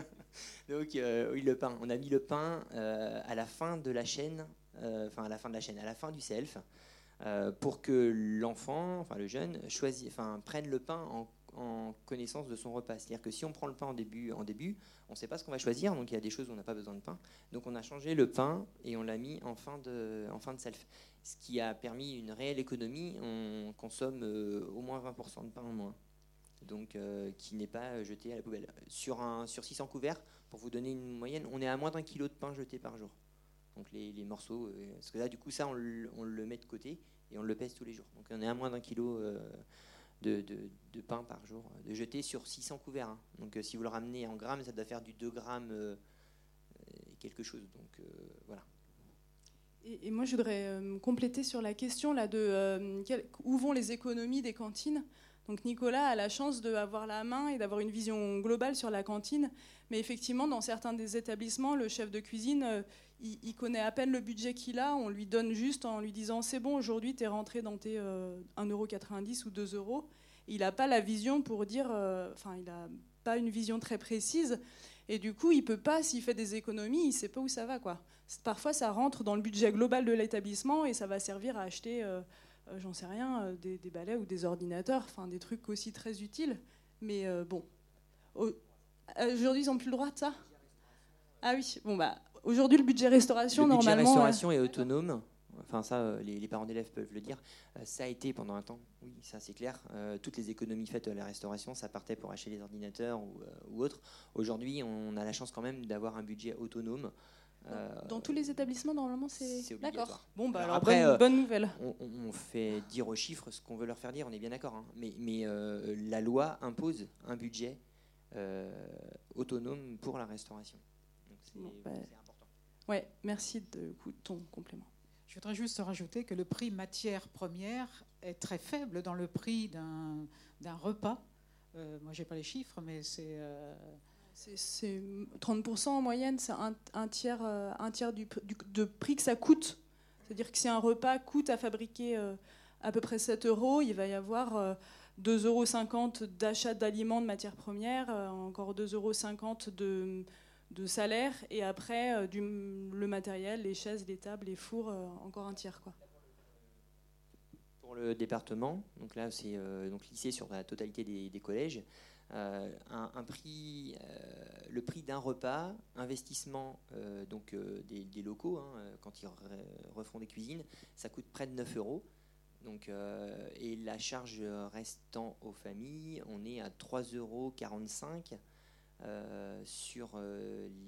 Donc, oui, le pain. On a mis le pain à la fin de la chaîne, enfin à la fin de la chaîne, à la fin du self, pour que l'enfant, enfin le jeune, prenne le pain en, connaissance de son repas. C'est-à-dire que si on prend le pain en début, on ne sait pas ce qu'on va choisir. Donc il y a des choses où on n'a pas besoin de pain. Donc on a changé le pain et on l'a mis en fin de, self, ce qui a permis une réelle économie. On consomme au moins 20% de pain en moins donc qui n'est pas jeté à la poubelle. Sur, un, sur 600 couverts, pour vous donner une moyenne, on est à moins d'un kilo de pain jeté par jour. Donc les, les morceaux, parce que là du coup ça on, on, le met de côté et on le pèse tous les jours. Donc on est à moins d'un kilo de, de, de, pain par jour de jeté sur 600 couverts. Hein. Donc si vous le ramenez en grammes, ça doit faire du 2 grammes et quelque chose. Donc voilà. Et, moi, je voudrais euh, compléter sur la question là de euh, où vont les économies des cantines? Donc Nicolas a la chance d'avoir la main et d'avoir une vision globale sur la cantine. Mais effectivement, dans certains des établissements, le chef de cuisine, euh, il, connaît à peine le budget qu'il a. On lui donne juste en lui disant c'est bon, aujourd'hui, tu es rentré dans tes euh, 1,90€ ou 2 euros. Il n'a pas la vision pour dire, enfin, il n'a pas une vision très précise. Et du coup, il peut pas, s'il fait des économies, il sait pas où ça va. Quoi. Parfois, ça rentre dans le budget global de l'établissement et ça va servir à acheter. Euh, euh, j'en sais rien, euh, des, des, balais ou des ordinateurs, enfin des trucs aussi très utiles. Mais euh, bon, aujourd'hui ils n'ont plus le droit de ça? Ah oui, bon bah aujourd'hui le budget restauration le budget normalement. restauration est autonome. Enfin ça, les, les parents d'élèves peuvent le dire. ça a été pendant un temps, oui, ça c'est clair. toutes les économies faites à la restauration, ça partait pour acheter les ordinateurs ou, ou autre. Aujourd'hui, on a la chance quand même d'avoir un budget autonome. Euh, Dans tous les établissements, normalement, c'est. D'accord. Bon, bah alors, après, bonne, bonne, nouvelle. On, on, fait dire aux chiffres ce qu'on veut leur faire dire, on est bien d'accord. Hein. Mais, mais euh, la loi impose un budget euh, autonome pour la restauration. C'est bon, bah, important. Ouais, merci de ton complément. Je voudrais juste rajouter que le prix matière première est très faible dans le prix d'un repas. Euh, moi, j'ai pas les chiffres, mais c'est c'est 30% en moyenne, c'est un, tiers, euh, un tiers du, du, de prix que ça coûte. C'est-à-dire que si un repas coûte à fabriquer euh, à peu près 7 euros, il va y avoir euh, 2,50 euros d'achat d'aliments de matières premières, euh, encore 2,50 euros de, de salaire, et après euh, du, le matériel, les chaises, les tables, les fours, euh, encore un tiers. Quoi. Pour le département, donc là c'est donc lycée sur la totalité des collèges, euh, un, prix, euh, le prix d'un repas, investissement euh, donc des, locaux, hein, quand ils refont des cuisines, ça coûte près de 9 euros. Donc, et la charge restant aux familles, on est à 3,45 euros sur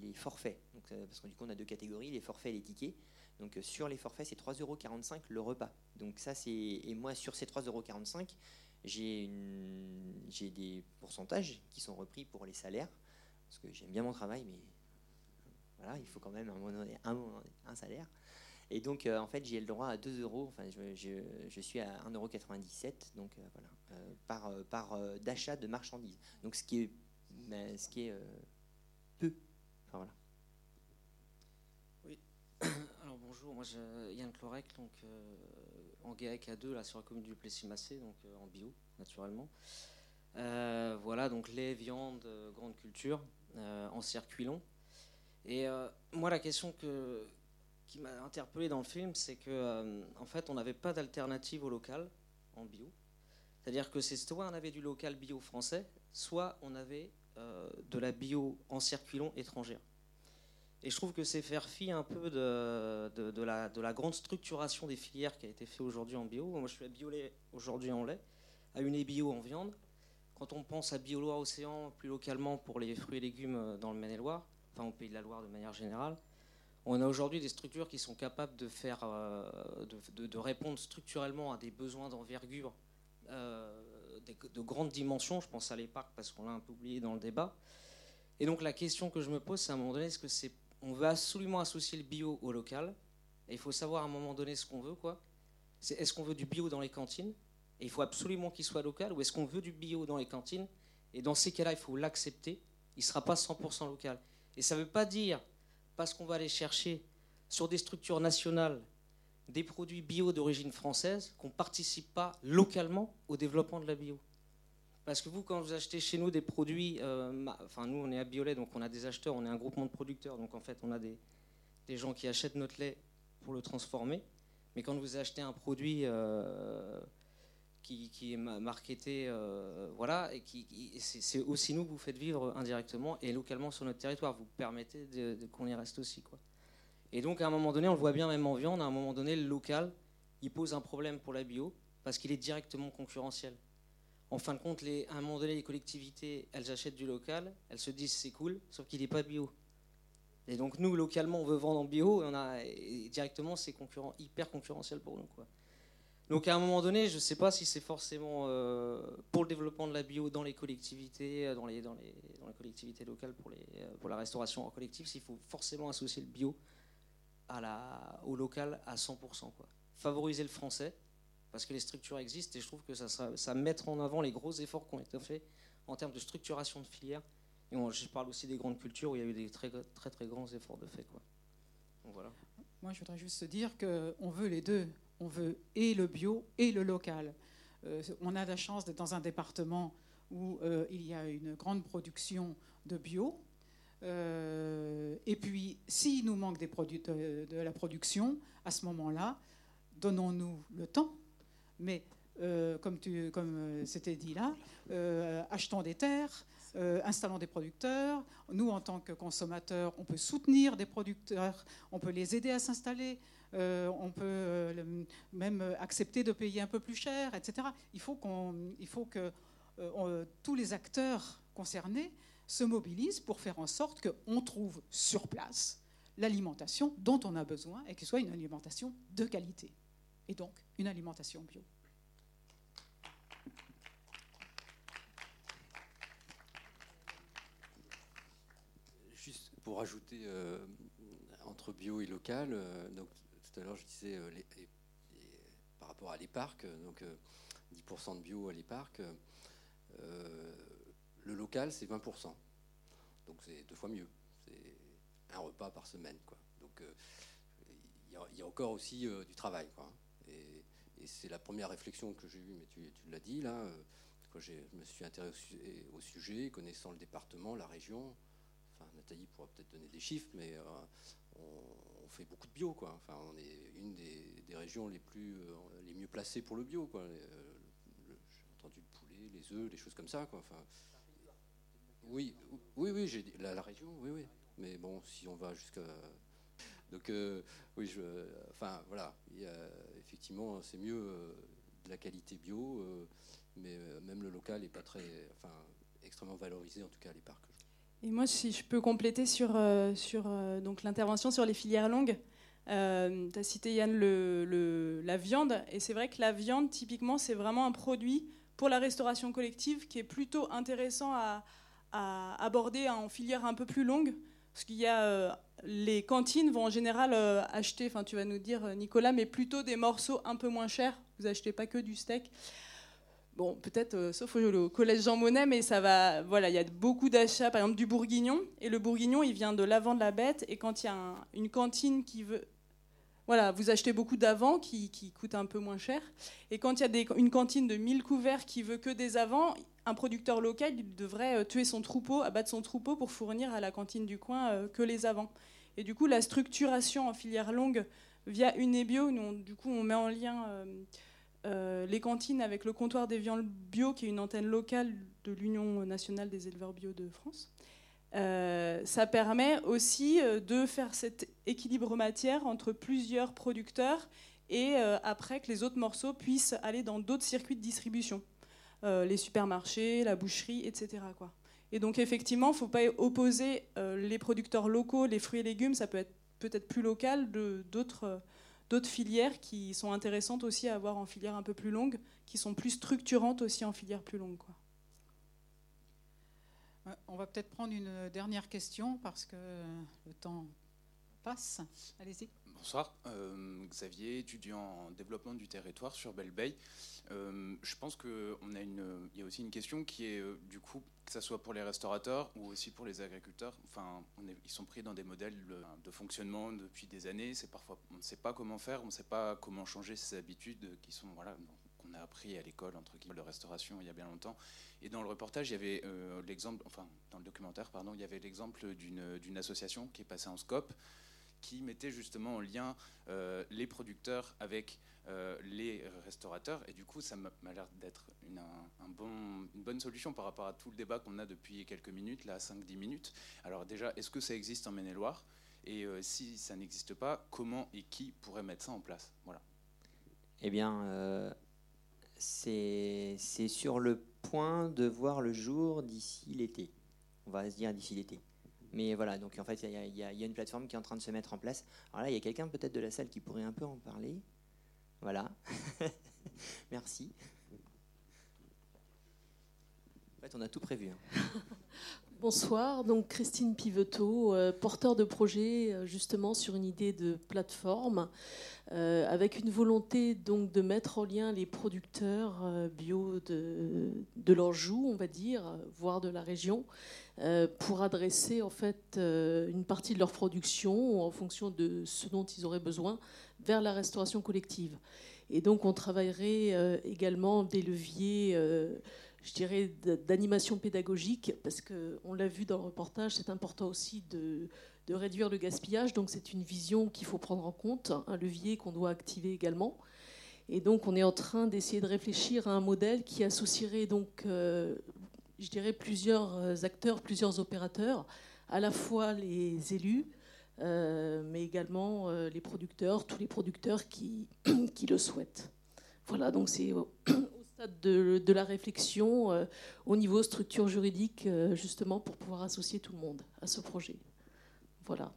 les forfaits. Donc, parce que du on a deux catégories, les forfaits et les tickets. Donc sur les forfaits, c'est 3,45 euros le repas. Donc ça, c'est et moi sur ces 3,45 euros, j'ai des pourcentages qui sont repris pour les salaires, parce que j'aime bien mon travail, mais voilà, il faut quand même un, salaire. Et donc, euh, en fait, j'ai le droit à 2 euros, enfin, je, suis à 1,97 euros, donc euh, voilà, euh, par, par d'achat de marchandises. Donc, ce qui est, ben, peu. Oui, alors bonjour, moi, je, Yann Clorec, donc en GAEC à 2 là, sur la commune du Plessis-Massé, donc euh, en bio, naturellement. Euh, voilà, donc lait, viande, euh, grande culture, en circuit long. Et moi, la question que, qui m'a interpellé dans le film, c'est que en fait, on n'avait pas d'alternative au local en bio. C'est-à-dire que c'est soit on avait du local bio français, soit on avait de la bio en circuit long étrangère. Et je trouve que c'est faire fi un peu de, de, de, la, de, grande structuration des filières qui a été fait aujourd'hui en bio. Moi, je suis à bio-lait aujourd'hui en lait, à une bio en viande. Quand on pense à Bio-Loire Océan, plus localement pour les fruits et légumes dans le Maine-et-Loire, enfin au Pays de la Loire de manière générale, on a aujourd'hui des structures qui sont capables de, faire, euh, de, de, répondre structurellement à des besoins d'envergure euh, de, grandes dimensions. Je pense à l'épargne parce qu'on l'a un peu oublié dans le débat. Et donc la question que je me pose, c'est à un moment donné, est-ce que c'est on veut absolument associer le bio au local. Et il faut savoir à un moment donné ce qu'on veut. quoi. C'est, est-ce qu'on veut du bio dans les cantines? Et il faut absolument qu'il soit local. Ou est-ce qu'on veut du bio dans les cantines? Et dans ces cas-là, il faut l'accepter. Il ne sera pas 100% local. Et ça ne veut pas dire, parce qu'on va aller chercher sur des structures nationales des produits bio d'origine française, qu'on ne participe pas localement au développement de la bio. Parce que vous, quand vous achetez chez nous des produits, euh, enfin nous on est à Biolet, donc on a des acheteurs, on est un groupement de producteurs, donc en fait on a des, gens qui achètent notre lait pour le transformer. Mais quand vous achetez un produit euh, qui, qui, est marketé, euh, voilà, et qui, c'est aussi nous que vous faites vivre indirectement et localement sur notre territoire. Vous permettez de, qu'on y reste aussi, quoi. Et donc à un moment donné, on le voit bien même en viande, à un moment donné, le local, il pose un problème pour la bio parce qu'il est directement concurrentiel en fin de compte, à un moment donné, les collectivités, elles achètent du local, elles se disent c'est cool, sauf qu'il n'est pas bio. Et donc nous, localement, on veut vendre en bio, et, directement, c'est concurrent, hyper concurrentiel pour nous. Quoi. Donc à un moment donné, je ne sais pas si c'est forcément euh, pour le développement de la bio dans les collectivités, euh, dans les, collectivités locales euh, pour la restauration en collectif, s'il faut forcément associer le bio au local à 100%. Quoi. Favoriser le français, parce que les structures existent et je trouve que ça, ça, mettre en avant les gros efforts qui ont été faits en termes de structuration de filière. Et je parle aussi des grandes cultures où il y a eu des très très, très grands efforts de fait. Voilà. Moi, je voudrais juste dire qu'on veut les deux. On veut et le bio et le local. Euh, on a la chance d'être dans un département où euh, il y a une grande production de bio. Euh, et puis, s'il nous manque des produits de la production, à ce moment-là, donnons-nous le temps mais euh, comme, euh, c'était dit là, euh, achetons des terres, installons des producteurs. Nous, en tant que consommateurs, on peut soutenir des producteurs, on peut les aider à s'installer, on peut même accepter de payer un peu plus cher, etc. Il faut, il faut que tous les acteurs concernés se mobilisent pour faire en sorte qu'on trouve sur place l'alimentation dont on a besoin et que ce soit une alimentation de qualité. Et donc, une alimentation bio. pour ajouter euh, entre bio et local, euh, donc tout à l'heure je disais euh, par rapport à l'EPARC, donc 10% de bio à l'EPARC, le local c'est 20%. Donc c'est deux fois mieux. C'est un repas par semaine. Quoi. Donc il y, a encore aussi du travail. Quoi. Et, c'est la première réflexion que j'ai eue, mais tu, tu l'as dit là, quand je me suis intéressé au sujet, connaissant le département, la région, Nathalie pourra peut-être donner des chiffres, mais euh, on, fait beaucoup de bio. Quoi. Enfin, on est une des, régions les, plus, euh, les mieux placées pour le bio. Quoi. Euh, j'ai entendu le poulet, les œufs, les choses comme ça. Quoi. Enfin, oui, oui, oui, j'ai la, la, région, oui, oui. Mais bon, si on va jusqu'à. Donc, oui, je, enfin, voilà. effectivement, c'est mieux de la qualité bio, mais même le local n'est pas très. Enfin, extrêmement valorisé, en tout cas à l'épargne. Et moi, si je peux compléter sur, euh, sur euh, donc l'intervention sur les filières longues, euh, tu as cité Yann la viande, et c'est vrai que la viande, typiquement, c'est vraiment un produit pour la restauration collective qui est plutôt intéressant à, aborder en filière un peu plus longue, parce qu'il y a les cantines vont en général acheter, enfin tu vas nous dire Nicolas, mais plutôt des morceaux un peu moins chers. Vous achetez pas que du steak. Bon, peut-être, euh, sauf au, collège Jean Monnet, mais ça va. Voilà, il y a beaucoup d'achats, par exemple du bourguignon. Et le bourguignon, il vient de l'avant de la bête. Et quand il y a une cantine qui veut. Voilà, vous achetez beaucoup d'avant qui, coûte un peu moins cher. Et quand il y a une cantine de 1000 couverts qui veut que des avants, un producteur local devrait euh, tuer son troupeau, abattre son troupeau pour fournir à la cantine du coin euh, que les avants. Et du coup, la structuration en filière longue via une bio, nous, du coup, on met en lien. Euh, les cantines avec le comptoir des viandes bio, qui est une antenne locale de l'Union nationale des éleveurs bio de France. Ça permet aussi de faire cet équilibre matière entre plusieurs producteurs et après que les autres morceaux puissent aller dans d'autres circuits de distribution, les supermarchés, la boucherie, etc. Et donc effectivement, il ne faut pas opposer les producteurs locaux, les fruits et légumes, ça peut être peut-être plus local de d'autres filières qui sont intéressantes aussi à avoir en filière un peu plus longue, qui sont plus structurantes aussi en filière plus longue. On va peut-être prendre une dernière question parce que le temps passe. Allez-y. Bonsoir, euh, Xavier, étudiant en développement du territoire sur Belle Bay. Euh, je pense qu'il y a aussi une question qui est, euh, du coup, que ce soit pour les restaurateurs ou aussi pour les agriculteurs, enfin, ils sont pris dans des modèles de fonctionnement depuis des années. C'est parfois, on ne sait pas comment faire, on ne sait pas comment changer ces habitudes qui sont, voilà, qu'on a appris à l'école, entre guillemets, de restauration il y a bien longtemps. Et dans le reportage, il y avait l'exemple, enfin, dans le documentaire, pardon, il y avait l'exemple d'une association qui est passée en scope qui mettait justement en lien euh, les producteurs avec euh, les restaurateurs. Et du coup, ça m'a l'air d'être une, un, bon, une, bonne solution par rapport à tout le débat qu'on a depuis quelques minutes, là, 5-10 minutes. Alors déjà, est-ce que ça existe en Maine-et-Loire? Et euh, si ça n'existe pas, comment et qui pourrait mettre ça en place? Voilà. Eh bien, c'est sur le point de voir le jour d'ici l'été. On va se dire d'ici l'été. Mais voilà, donc en fait, il y, a une plateforme qui est en train de se mettre en place. Alors là, il y a quelqu'un peut-être de la salle qui pourrait un peu en parler. Voilà. Merci. En fait, on a tout prévu. Hein. Bonsoir, donc Christine Piveteau, euh, porteur de projet euh, justement sur une idée de plateforme euh, avec une volonté donc de mettre en lien les producteurs bio de, de l'Anjou, on va dire, voire de la région, pour adresser en fait une partie de leur production en fonction de ce dont ils auraient besoin vers la restauration collective. Et donc on travaillerait également des leviers, je dirais, d'animation pédagogique, parce qu'on l'a vu dans le reportage, c'est important aussi de, de réduire le gaspillage. Donc c'est une vision qu'il faut prendre en compte, un levier qu'on doit activer également. Et donc, on est en train d'essayer de réfléchir à un modèle qui associerait donc je dirais, plusieurs euh, acteurs, plusieurs opérateurs, à la fois les élus, euh, mais également euh, les producteurs, tous les producteurs qui, qui le souhaitent. Voilà, donc c'est de, de, la réflexion au niveau structure juridique, justement, pour pouvoir associer tout le monde à ce projet. Voilà.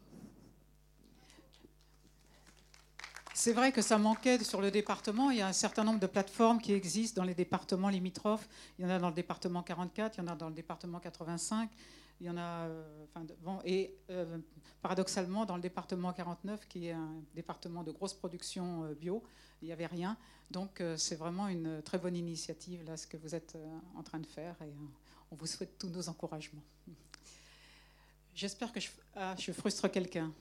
C'est vrai que ça manquait sur le département. Il y a un certain nombre de plateformes qui existent dans les départements limitrophes. Il y en a dans le département 44, il y en a dans le département 85. Il y en a, euh, bon, et euh, paradoxalement, dans le département 49, qui est un département de grosse production euh, bio, il n'y avait rien. Donc, c'est vraiment une très bonne initiative, là, ce que vous êtes en train de faire, et on vous souhaite tous nos encouragements. J'espère que je, ah, je frustre quelqu'un.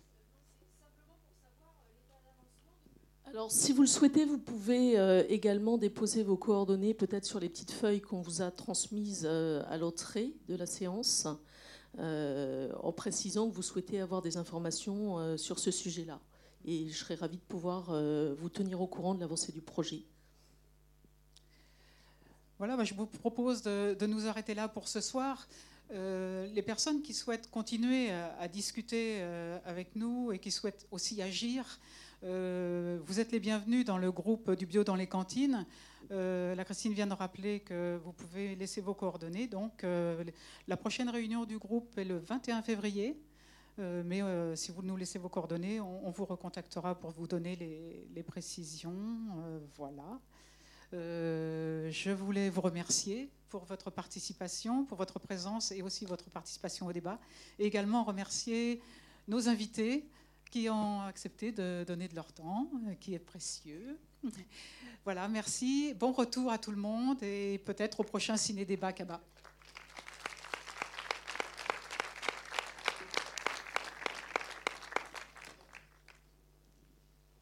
Alors, si vous le souhaitez, vous pouvez également déposer vos coordonnées peut-être sur les petites feuilles qu'on vous a transmises à l'entrée de la séance, euh, en précisant que vous souhaitez avoir des informations sur ce sujet-là. Et je serais ravie de pouvoir vous tenir au courant de l'avancée du projet. Voilà, bah, je vous propose de, nous arrêter là pour ce soir. les personnes qui souhaitent continuer à discuter avec nous et qui souhaitent aussi agir, euh, vous êtes les bienvenus dans le groupe du bio dans les cantines. Euh, la Christine vient de rappeler que vous pouvez laisser vos coordonnées. Donc, euh, la prochaine réunion du groupe est le 21 février. mais si vous nous laissez vos coordonnées, on, vous recontactera pour vous donner les, les précisions. voilà. je voulais vous remercier pour votre participation, pour votre présence et aussi votre participation au débat. Et également remercier nos invités qui ont accepté de donner de leur temps, euh, qui est précieux. Voilà, merci. Bon retour à tout le monde et peut-être au prochain ciné-débat Kaba.